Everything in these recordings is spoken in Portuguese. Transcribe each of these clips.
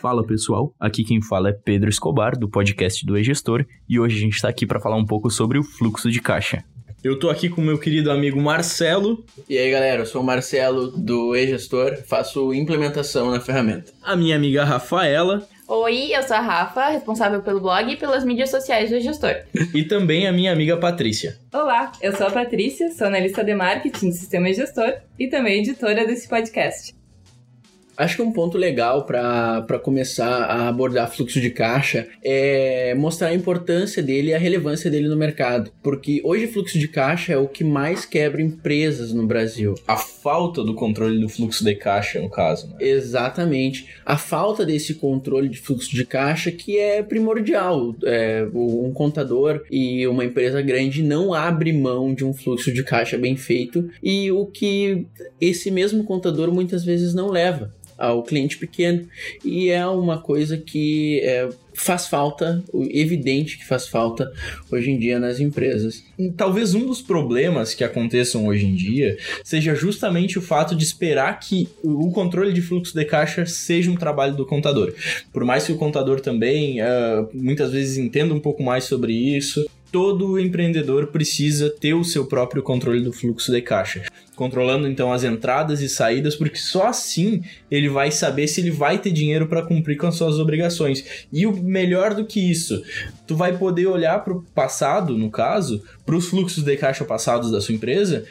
Fala pessoal, aqui quem fala é Pedro Escobar, do podcast do E-Gestor, e hoje a gente está aqui para falar um pouco sobre o fluxo de caixa. Eu tô aqui com meu querido amigo Marcelo. E aí galera, eu sou o Marcelo do E-Gestor, faço implementação na ferramenta. A minha amiga Rafaela. Oi, eu sou a Rafa, responsável pelo blog e pelas mídias sociais do gestor. E também a minha amiga Patrícia. Olá, eu sou a Patrícia, sou analista de marketing do Sistema Gestor e também editora desse podcast. Acho que um ponto legal para começar a abordar fluxo de caixa é mostrar a importância dele e a relevância dele no mercado. Porque hoje fluxo de caixa é o que mais quebra empresas no Brasil. A falta do controle do fluxo de caixa, no caso. Né? Exatamente. A falta desse controle de fluxo de caixa que é primordial. É, um contador e uma empresa grande não abre mão de um fluxo de caixa bem feito e o que esse mesmo contador muitas vezes não leva ao cliente pequeno e é uma coisa que é, faz falta, evidente que faz falta hoje em dia nas empresas. Talvez um dos problemas que aconteçam hoje em dia seja justamente o fato de esperar que o controle de fluxo de caixa seja um trabalho do contador. Por mais que o contador também uh, muitas vezes entenda um pouco mais sobre isso, todo empreendedor precisa ter o seu próprio controle do fluxo de caixa controlando então as entradas e saídas, porque só assim ele vai saber se ele vai ter dinheiro para cumprir com as suas obrigações. E o melhor do que isso, tu vai poder olhar para o passado, no caso, para os fluxos de caixa passados da sua empresa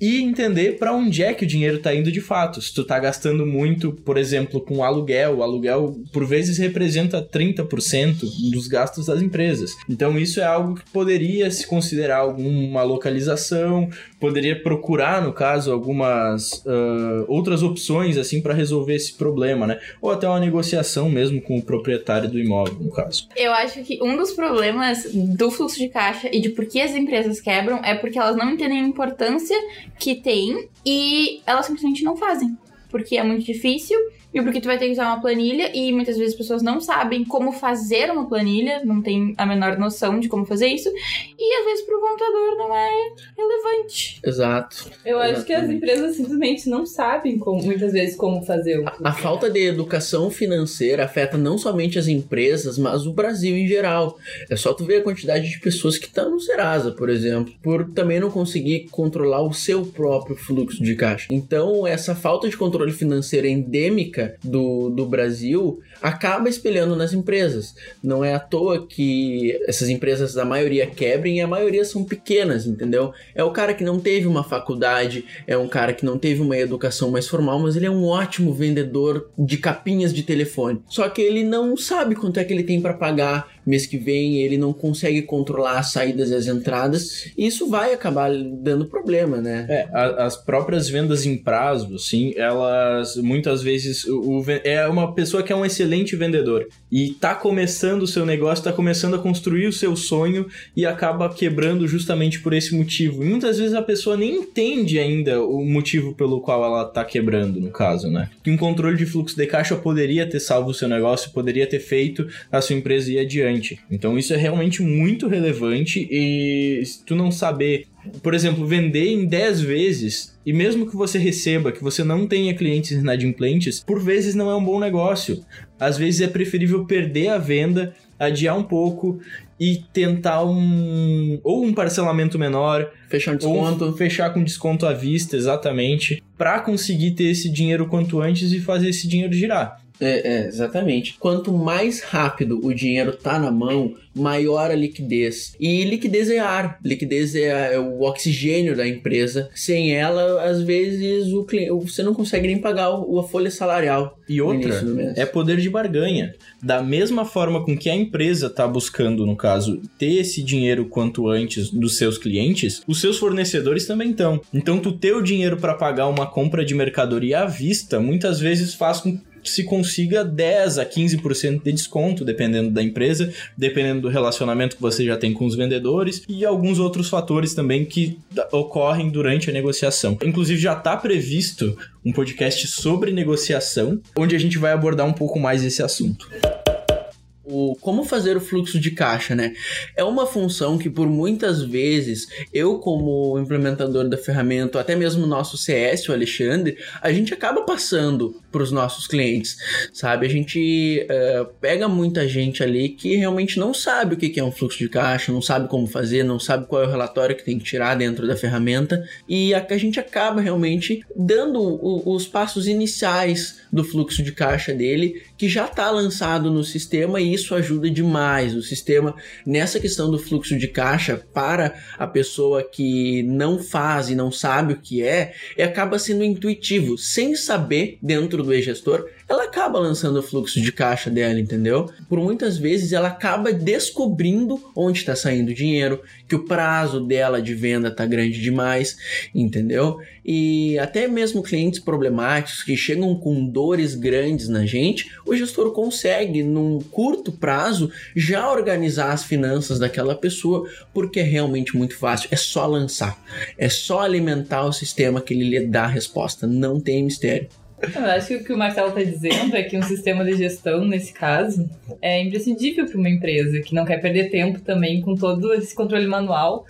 e entender para onde é que o dinheiro está indo de fato. Se tu está gastando muito, por exemplo, com aluguel, o aluguel por vezes representa 30% dos gastos das empresas. Então isso é algo que poderia se considerar alguma localização, poderia procurar no caso, algumas uh, outras opções assim para resolver esse problema, né? Ou até uma negociação mesmo com o proprietário do imóvel, no caso. Eu acho que um dos problemas do fluxo de caixa e de por que as empresas quebram é porque elas não entendem a importância que tem e elas simplesmente não fazem. Porque é muito difícil e porque tu vai ter que usar uma planilha e muitas vezes as pessoas não sabem como fazer uma planilha, não tem a menor noção de como fazer isso, e às vezes pro contador não é relevante. Exato. Eu Exatamente. acho que as empresas simplesmente não sabem como, muitas vezes como fazer o. A, a falta de educação financeira afeta não somente as empresas, mas o Brasil em geral. É só tu ver a quantidade de pessoas que estão no Serasa, por exemplo, por também não conseguir controlar o seu próprio fluxo de caixa. Então, essa falta de controle financeiro endêmica do, do Brasil acaba espelhando nas empresas. Não é à toa que essas empresas, a maioria, quebrem e a maioria são pequenas, entendeu? É o cara que não teve uma faculdade, é um cara que não teve uma educação mais formal, mas ele é um ótimo vendedor de capinhas de telefone. Só que ele não sabe quanto é que ele tem para pagar mês que vem, ele não consegue controlar as saídas e as entradas, e isso vai acabar dando problema, né? É, a, as próprias vendas em prazo, assim, elas muitas vezes o, é uma pessoa que é um excelente vendedor e tá começando o seu negócio, tá começando a construir o seu sonho e acaba quebrando justamente por esse motivo. E muitas vezes a pessoa nem entende ainda o motivo pelo qual ela tá quebrando, no caso, né? Que um controle de fluxo de caixa poderia ter salvo o seu negócio, poderia ter feito a sua empresa ir adiante. Então isso é realmente muito relevante e se tu não saber por exemplo, vender em 10 vezes e mesmo que você receba, que você não tenha clientes inadimplentes, por vezes não é um bom negócio. Às vezes é preferível perder a venda, adiar um pouco e tentar um ou um parcelamento menor, fechar um desconto, fechar com desconto à vista, exatamente, para conseguir ter esse dinheiro quanto antes e fazer esse dinheiro girar. É, é, exatamente. Quanto mais rápido o dinheiro tá na mão, maior a liquidez. E liquidez é ar, liquidez é, é o oxigênio da empresa. Sem ela, às vezes, o cliente, você não consegue nem pagar a folha salarial. E outra, é poder de barganha. Da mesma forma com que a empresa está buscando, no caso, ter esse dinheiro quanto antes dos seus clientes, os seus fornecedores também estão. Então, tu ter o dinheiro para pagar uma compra de mercadoria à vista, muitas vezes faz com se consiga 10 a 15% de desconto, dependendo da empresa, dependendo do relacionamento que você já tem com os vendedores e alguns outros fatores também que ocorrem durante a negociação. Inclusive já está previsto um podcast sobre negociação, onde a gente vai abordar um pouco mais esse assunto o como fazer o fluxo de caixa, né? É uma função que por muitas vezes eu como implementador da ferramenta, até mesmo nosso CS, o Alexandre, a gente acaba passando para os nossos clientes, sabe? A gente uh, pega muita gente ali que realmente não sabe o que é um fluxo de caixa, não sabe como fazer, não sabe qual é o relatório que tem que tirar dentro da ferramenta e a, a gente acaba realmente dando o, os passos iniciais do fluxo de caixa dele, que já está lançado no sistema e isso ajuda demais. O sistema, nessa questão do fluxo de caixa, para a pessoa que não faz e não sabe o que é, acaba sendo intuitivo. Sem saber, dentro do e-gestor, ela acaba lançando o fluxo de caixa dela, entendeu? Por muitas vezes ela acaba descobrindo onde está saindo o dinheiro, que o prazo dela de venda está grande demais, entendeu? E até mesmo clientes problemáticos que chegam com dores grandes na gente, o gestor consegue, num curto prazo, já organizar as finanças daquela pessoa, porque é realmente muito fácil. É só lançar, é só alimentar o sistema que ele lhe dá a resposta, não tem mistério. Eu acho que o que o Marcelo está dizendo é que um sistema de gestão, nesse caso, é imprescindível para uma empresa que não quer perder tempo também com todo esse controle manual,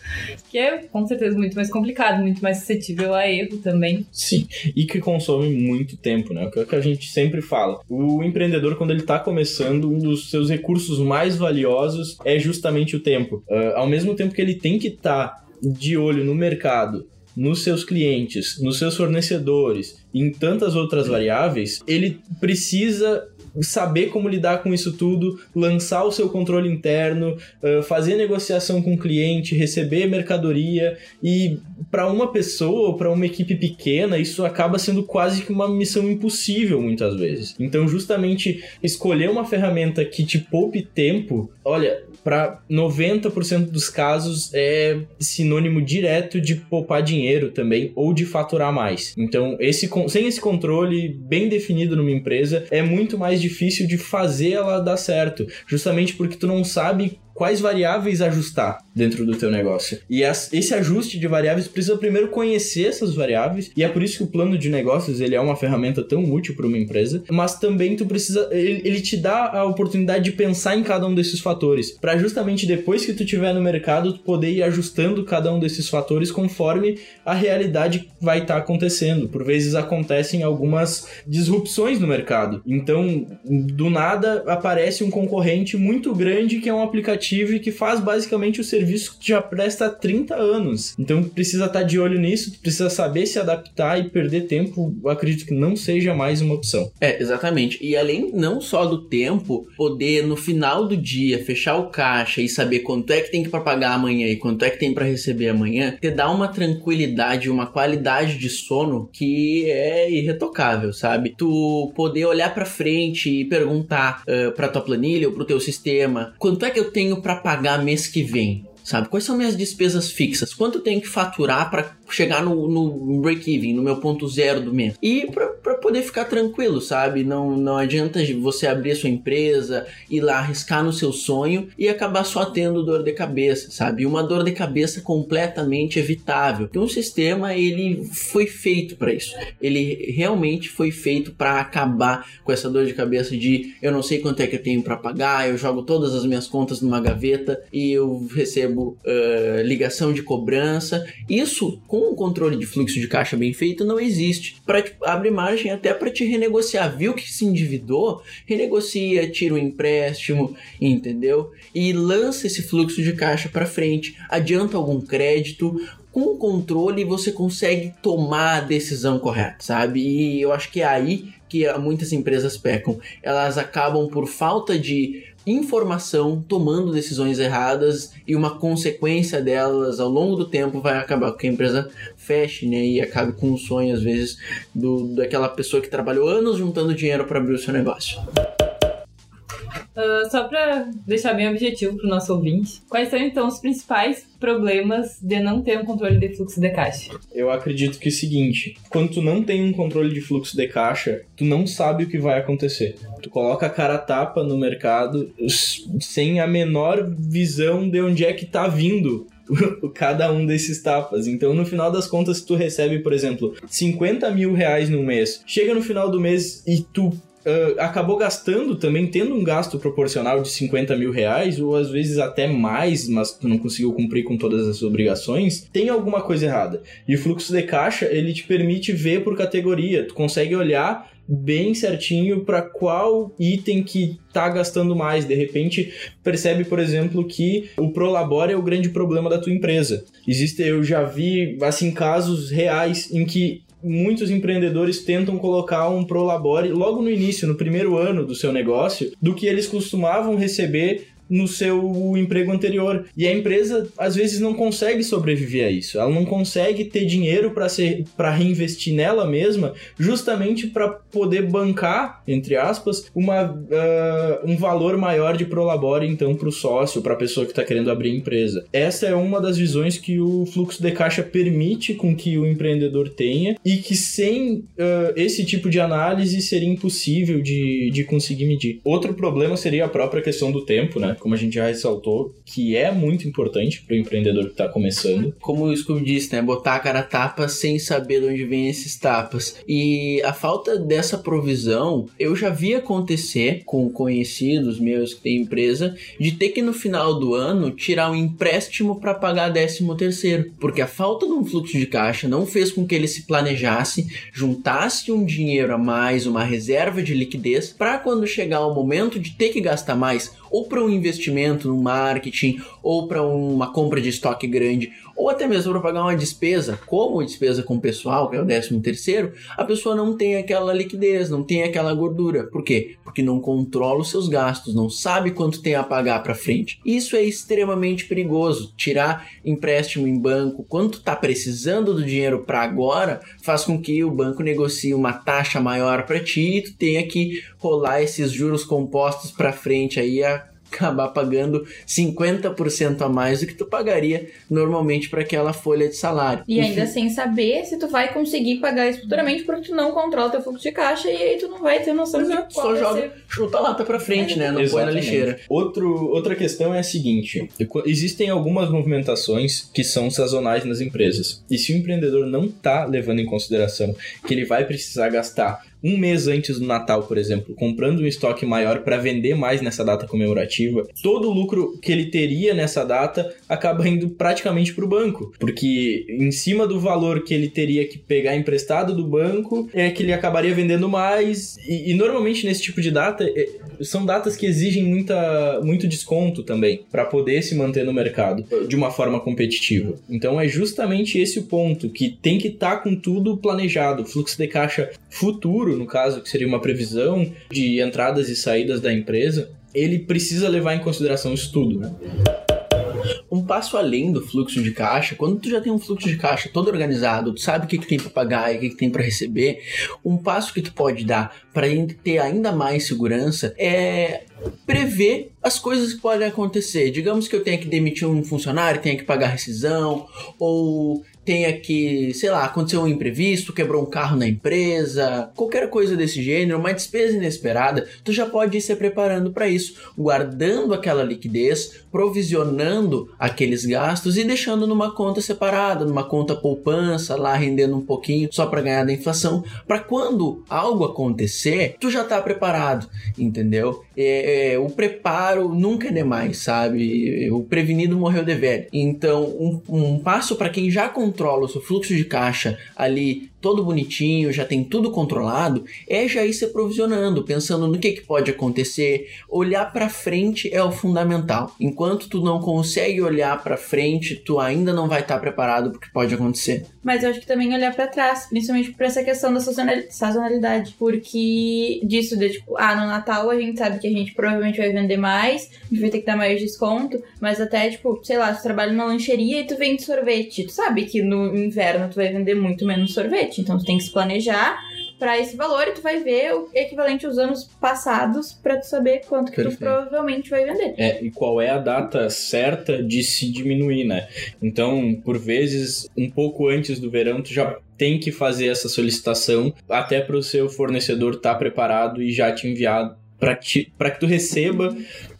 que é com certeza muito mais complicado, muito mais suscetível a erro também. Sim, e que consome muito tempo, né? O que a gente sempre fala. O empreendedor, quando ele está começando, um dos seus recursos mais valiosos é justamente o tempo. Uh, ao mesmo tempo que ele tem que estar tá de olho no mercado nos seus clientes, nos seus fornecedores, em tantas outras variáveis, ele precisa saber como lidar com isso tudo, lançar o seu controle interno, fazer negociação com o cliente, receber mercadoria e para uma pessoa para uma equipe pequena isso acaba sendo quase que uma missão impossível muitas vezes. Então justamente escolher uma ferramenta que te poupe tempo, olha, para 90% dos casos é sinônimo direto de poupar dinheiro também ou de faturar mais. Então, esse sem esse controle bem definido numa empresa, é muito mais difícil de fazer ela dar certo, justamente porque tu não sabe quais variáveis ajustar dentro do teu negócio. E esse ajuste de variáveis precisa primeiro conhecer essas variáveis, e é por isso que o plano de negócios ele é uma ferramenta tão útil para uma empresa, mas também tu precisa ele, ele, te dá a oportunidade de pensar em cada um desses fatores, para justamente depois que tu tiver no mercado, tu poder ir ajustando cada um desses fatores conforme a realidade vai estar tá acontecendo. Por vezes acontecem algumas disrupções no mercado. Então, do nada aparece um concorrente muito grande que é um aplicativo aplicativo e que faz basicamente o serviço que já presta há 30 anos. Então precisa estar tá de olho nisso, precisa saber se adaptar e perder tempo, acredito que não seja mais uma opção. É, exatamente. E além não só do tempo, poder no final do dia fechar o caixa e saber quanto é que tem que pagar amanhã e quanto é que tem para receber amanhã, te dá uma tranquilidade, uma qualidade de sono que é irretocável, sabe? Tu poder olhar para frente e perguntar uh, para tua planilha ou pro teu sistema, quanto é que eu tenho tenho para pagar mês que vem? Sabe? Quais são minhas despesas fixas? Quanto tenho que faturar para chegar no, no break-even, no meu ponto zero do mês. E para poder ficar tranquilo, sabe? Não, não adianta você abrir a sua empresa, ir lá arriscar no seu sonho e acabar só tendo dor de cabeça, sabe? Uma dor de cabeça completamente evitável. Então o sistema ele foi feito para isso. Ele realmente foi feito para acabar com essa dor de cabeça de eu não sei quanto é que eu tenho para pagar, eu jogo todas as minhas contas numa gaveta e eu recebo uh, ligação de cobrança. Isso com um controle de fluxo de caixa bem feito não existe. Para tipo, abre margem até para te renegociar. Viu que se endividou? Renegocia, tira o um empréstimo, entendeu? E lança esse fluxo de caixa para frente. Adianta algum crédito, com controle você consegue tomar a decisão correta, sabe? E eu acho que é aí que muitas empresas pecam. Elas acabam por falta de informação, tomando decisões erradas e uma consequência delas ao longo do tempo vai acabar com que a empresa feche, né, e acabe com o sonho às vezes do daquela pessoa que trabalhou anos juntando dinheiro para abrir o seu negócio. Uh, só para deixar bem objetivo para o nosso ouvinte, quais são então os principais problemas de não ter um controle de fluxo de caixa? Eu acredito que é o seguinte: quando tu não tem um controle de fluxo de caixa, tu não sabe o que vai acontecer. Tu coloca a cara tapa no mercado sem a menor visão de onde é que tá vindo cada um desses tapas. Então, no final das contas, tu recebe, por exemplo, 50 mil reais no mês, chega no final do mês e tu uh, acabou gastando também, tendo um gasto proporcional de 50 mil reais, ou às vezes até mais, mas tu não conseguiu cumprir com todas as obrigações, tem alguma coisa errada. E o fluxo de caixa, ele te permite ver por categoria, tu consegue olhar bem certinho para qual item que tá gastando mais. De repente, percebe, por exemplo, que o Prolabore é o grande problema da tua empresa. Existe, eu já vi assim casos reais em que muitos empreendedores tentam colocar um Prolabore logo no início, no primeiro ano do seu negócio, do que eles costumavam receber no seu emprego anterior. E a empresa às vezes não consegue sobreviver a isso. Ela não consegue ter dinheiro para ser para reinvestir nela mesma, justamente para poder bancar, entre aspas, uma, uh, um valor maior de prolabore então para o sócio, para a pessoa que está querendo abrir a empresa. Essa é uma das visões que o fluxo de caixa permite com que o empreendedor tenha e que sem uh, esse tipo de análise seria impossível de, de conseguir medir. Outro problema seria a própria questão do tempo, né? Como a gente já ressaltou, que é muito importante para o empreendedor que está começando. Como o Scooby disse, né? Botar a cara a tapa sem saber de onde vem esses tapas. E a falta dessa provisão, eu já vi acontecer com conhecidos meus que têm empresa, de ter que no final do ano tirar um empréstimo para pagar 13 terceiro. Porque a falta de um fluxo de caixa não fez com que ele se planejasse, juntasse um dinheiro a mais, uma reserva de liquidez, para quando chegar o momento de ter que gastar mais, ou para um investimento no marketing, ou para uma compra de estoque grande, ou até mesmo para pagar uma despesa, como despesa com pessoal, que é o décimo terceiro, a pessoa não tem aquela liquidez, não tem aquela gordura. Por quê? Porque não controla os seus gastos, não sabe quanto tem a pagar para frente. Isso é extremamente perigoso. Tirar empréstimo em banco, quanto está precisando do dinheiro para agora, faz com que o banco negocie uma taxa maior para ti e tu tenha que rolar esses juros compostos para frente aí a acabar pagando 50% a mais do que tu pagaria normalmente para aquela folha de salário. E ainda sem saber se tu vai conseguir pagar isso futuramente porque tu não controla teu fluxo de caixa e aí tu não vai ter noção Exato, de qual Só joga, ser. chuta a lata para frente, né? Não Exatamente. põe na lixeira. Outro, outra questão é a seguinte: existem algumas movimentações que são sazonais nas empresas. E se o empreendedor não está levando em consideração que ele vai precisar gastar um mês antes do Natal, por exemplo, comprando um estoque maior para vender mais nessa data comemorativa, todo o lucro que ele teria nessa data acaba indo praticamente para o banco, porque em cima do valor que ele teria que pegar emprestado do banco, é que ele acabaria vendendo mais. E, e normalmente nesse tipo de data é, são datas que exigem muita, muito desconto também para poder se manter no mercado de uma forma competitiva. Então é justamente esse o ponto que tem que estar tá com tudo planejado, fluxo de caixa futuro no caso, que seria uma previsão de entradas e saídas da empresa, ele precisa levar em consideração isso tudo, né? um passo além do fluxo de caixa, quando tu já tem um fluxo de caixa todo organizado, tu sabe o que, que tem para pagar e o que, que tem para receber, um passo que tu pode dar para ter ainda mais segurança é prever as coisas que podem acontecer. Digamos que eu tenha que demitir um funcionário, tenha que pagar rescisão, ou tenha que, sei lá, aconteceu um imprevisto, quebrou um carro na empresa, qualquer coisa desse gênero, uma despesa inesperada, tu já pode ir se preparando para isso, guardando aquela liquidez, provisionando aqueles gastos e deixando numa conta separada, numa conta poupança, lá rendendo um pouquinho só para ganhar da inflação, para quando algo acontecer, tu já tá preparado, entendeu? É, é, o preparo nunca é demais, sabe? O prevenido morreu de velho. Então, um, um passo para quem já controla o seu fluxo de caixa ali todo bonitinho, já tem tudo controlado, é já ir se aprovisionando, pensando no que, que pode acontecer. Olhar para frente é o fundamental. Enquanto tu não consegue olhar para frente, tu ainda não vai estar tá preparado porque pode acontecer. Mas eu acho que também olhar para trás, principalmente por essa questão da sazonalidade, porque disso de tipo, ah, no Natal a gente sabe que a gente provavelmente vai vender mais, a gente vai ter que dar mais desconto, mas até tipo, sei lá, tu trabalha numa lancheria e tu vende sorvete, tu sabe que no inverno tu vai vender muito menos sorvete então tu tem que se planejar para esse valor e tu vai ver o equivalente aos anos passados para tu saber quanto que Perfeito. tu provavelmente vai vender. É, e qual é a data certa de se diminuir, né? Então, por vezes, um pouco antes do verão, tu já tem que fazer essa solicitação até para o seu fornecedor estar tá preparado e já te enviar para que tu receba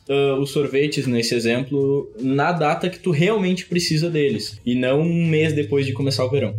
Uh, os sorvetes, nesse exemplo, na data que tu realmente precisa deles, e não um mês depois de começar o verão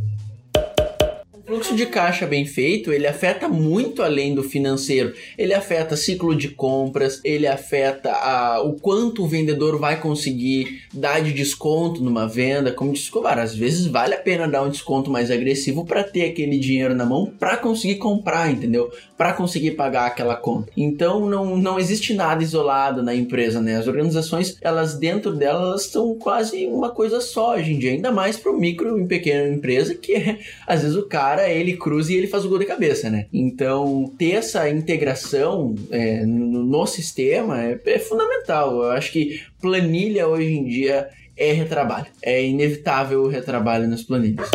fluxo de caixa bem feito, ele afeta muito além do financeiro. Ele afeta ciclo de compras, ele afeta a, o quanto o vendedor vai conseguir dar de desconto numa venda. Como disse Escobar, às vezes vale a pena dar um desconto mais agressivo para ter aquele dinheiro na mão para conseguir comprar, entendeu? Para conseguir pagar aquela conta. Então não, não existe nada isolado na empresa, né? As organizações, elas dentro delas são quase uma coisa só hoje em dia, ainda mais para o micro e pequena empresa que é, às vezes o cara ele cruza e ele faz o gol de cabeça, né? Então ter essa integração é, no, no, sistema é, é fundamental. Eu acho que planilha hoje em dia é retrabalho. É inevitável o retrabalho nas planilhas.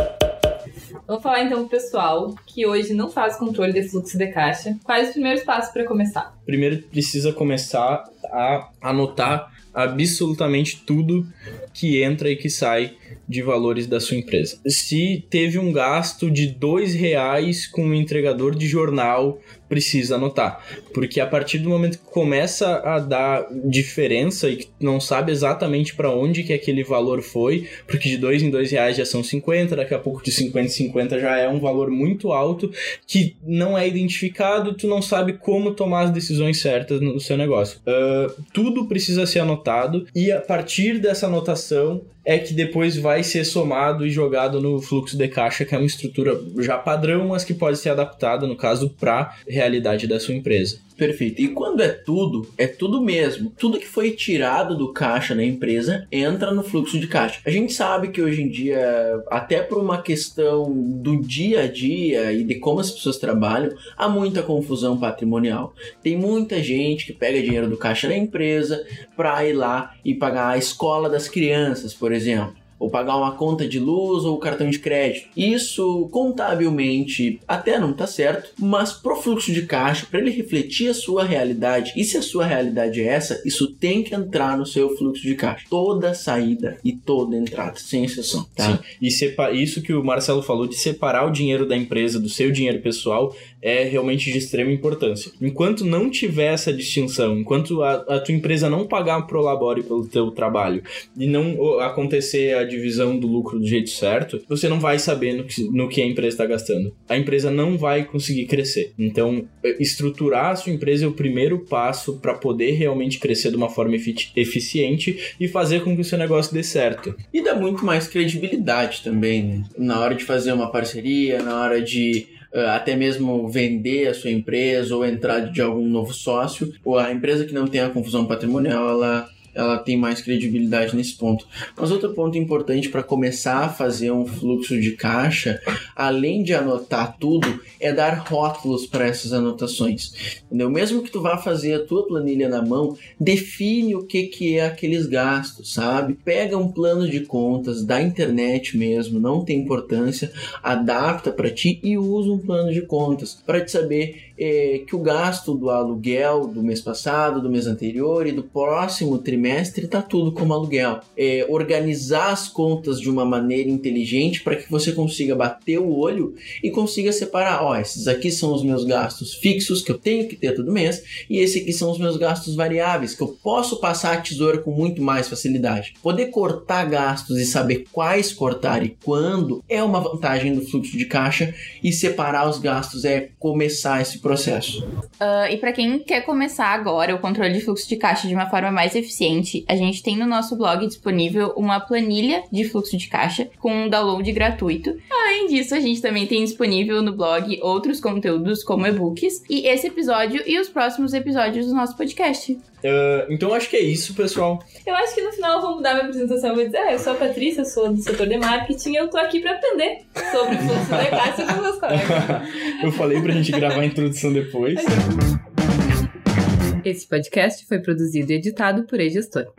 Vamos falar então pro pessoal que hoje não faz controle de fluxo de caixa. Quais os primeiros passos para começar? Primeiro precisa começar a anotar absolutamente tudo que entra e que sai de valores da sua empresa. Se teve um gasto de dois reais com um entregador de jornal, precisa anotar, porque a partir do momento que começa a dar diferença e que não sabe exatamente para onde que aquele valor foi, porque de dois em dois reais já são 50, daqui a pouco de 50 em 50 já é um valor muito alto que não é identificado, tu não sabe como tomar as decisões certas no seu negócio. Uh, tudo precisa ser anotado e a partir dessa anotação é que depois vai ser somado e jogado no fluxo de caixa, que é uma estrutura já padrão, mas que pode ser adaptada, no caso, para realidade da sua empresa. Perfeito. E quando é tudo, é tudo mesmo. Tudo que foi tirado do caixa da empresa entra no fluxo de caixa. A gente sabe que hoje em dia, até por uma questão do dia a dia e de como as pessoas trabalham, há muita confusão patrimonial. Tem muita gente que pega dinheiro do caixa da empresa para ir lá e pagar a escola das crianças, por exemplo ou pagar uma conta de luz ou cartão de crédito. Isso contabilmente até não está certo, mas pro fluxo de caixa, para ele refletir a sua realidade, e se a sua realidade é essa, isso tem que entrar no seu fluxo de caixa. Toda saída e toda entrada, sem exceção. Tá? Sim. E isso que o Marcelo falou de separar o dinheiro da empresa do seu dinheiro pessoal é realmente de extrema importância. Enquanto não tiver essa distinção, enquanto a, a tua empresa não pagar pro labore pelo teu trabalho e não acontecer a divisão do lucro do jeito certo, você não vai saber no que, no que a empresa está gastando. A empresa não vai conseguir crescer. Então, estruturar a sua empresa é o primeiro passo para poder realmente crescer de uma forma eficiente e fazer com que o seu negócio dê certo. E dá muito mais credibilidade também, né? Na hora de fazer uma parceria, na hora de até mesmo vender a sua empresa ou entrar de algum novo sócio, ou a empresa que não tem a confusão patrimonial, ela ela tem mais credibilidade nesse ponto. Mas outro ponto importante para começar a fazer um fluxo de caixa, além de anotar tudo, é dar rótulos para essas anotações. Entendeu? Mesmo que tu vá fazer a tua planilha na mão, define o que, que é aqueles gastos, sabe? Pega um plano de contas da internet mesmo, não tem importância, adapta para ti e usa um plano de contas para te saber é, que o gasto do aluguel do mês passado, do mês anterior e do próximo trimestre está tudo como aluguel. É, organizar as contas de uma maneira inteligente para que você consiga bater o olho e consiga separar, ó, esses aqui são os meus gastos fixos que eu tenho que ter todo mês e esses aqui são os meus gastos variáveis que eu posso passar a tesoura com muito mais facilidade. Poder cortar gastos e saber quais cortar e quando é uma vantagem do fluxo de caixa e separar os gastos é começar esse processo processo. Uh, e para quem quer começar agora o controle de fluxo de caixa de uma forma mais eficiente, a gente tem no nosso blog disponível uma planilha de fluxo de caixa com um download gratuito. Além disso, a gente também tem disponível no blog outros conteúdos como e-books e esse episódio e os próximos episódios do nosso podcast. Uh, então acho que é isso, pessoal. Eu acho que no final eu vou mudar minha apresentação. Eu vou dizer, ah, eu sou a Patrícia, sou do setor de marketing e eu tô aqui pra aprender sobre o fluxo de caixa com meus colegas. eu falei pra gente gravar a introdução depois. Esse podcast foi produzido e editado por E-Gestor.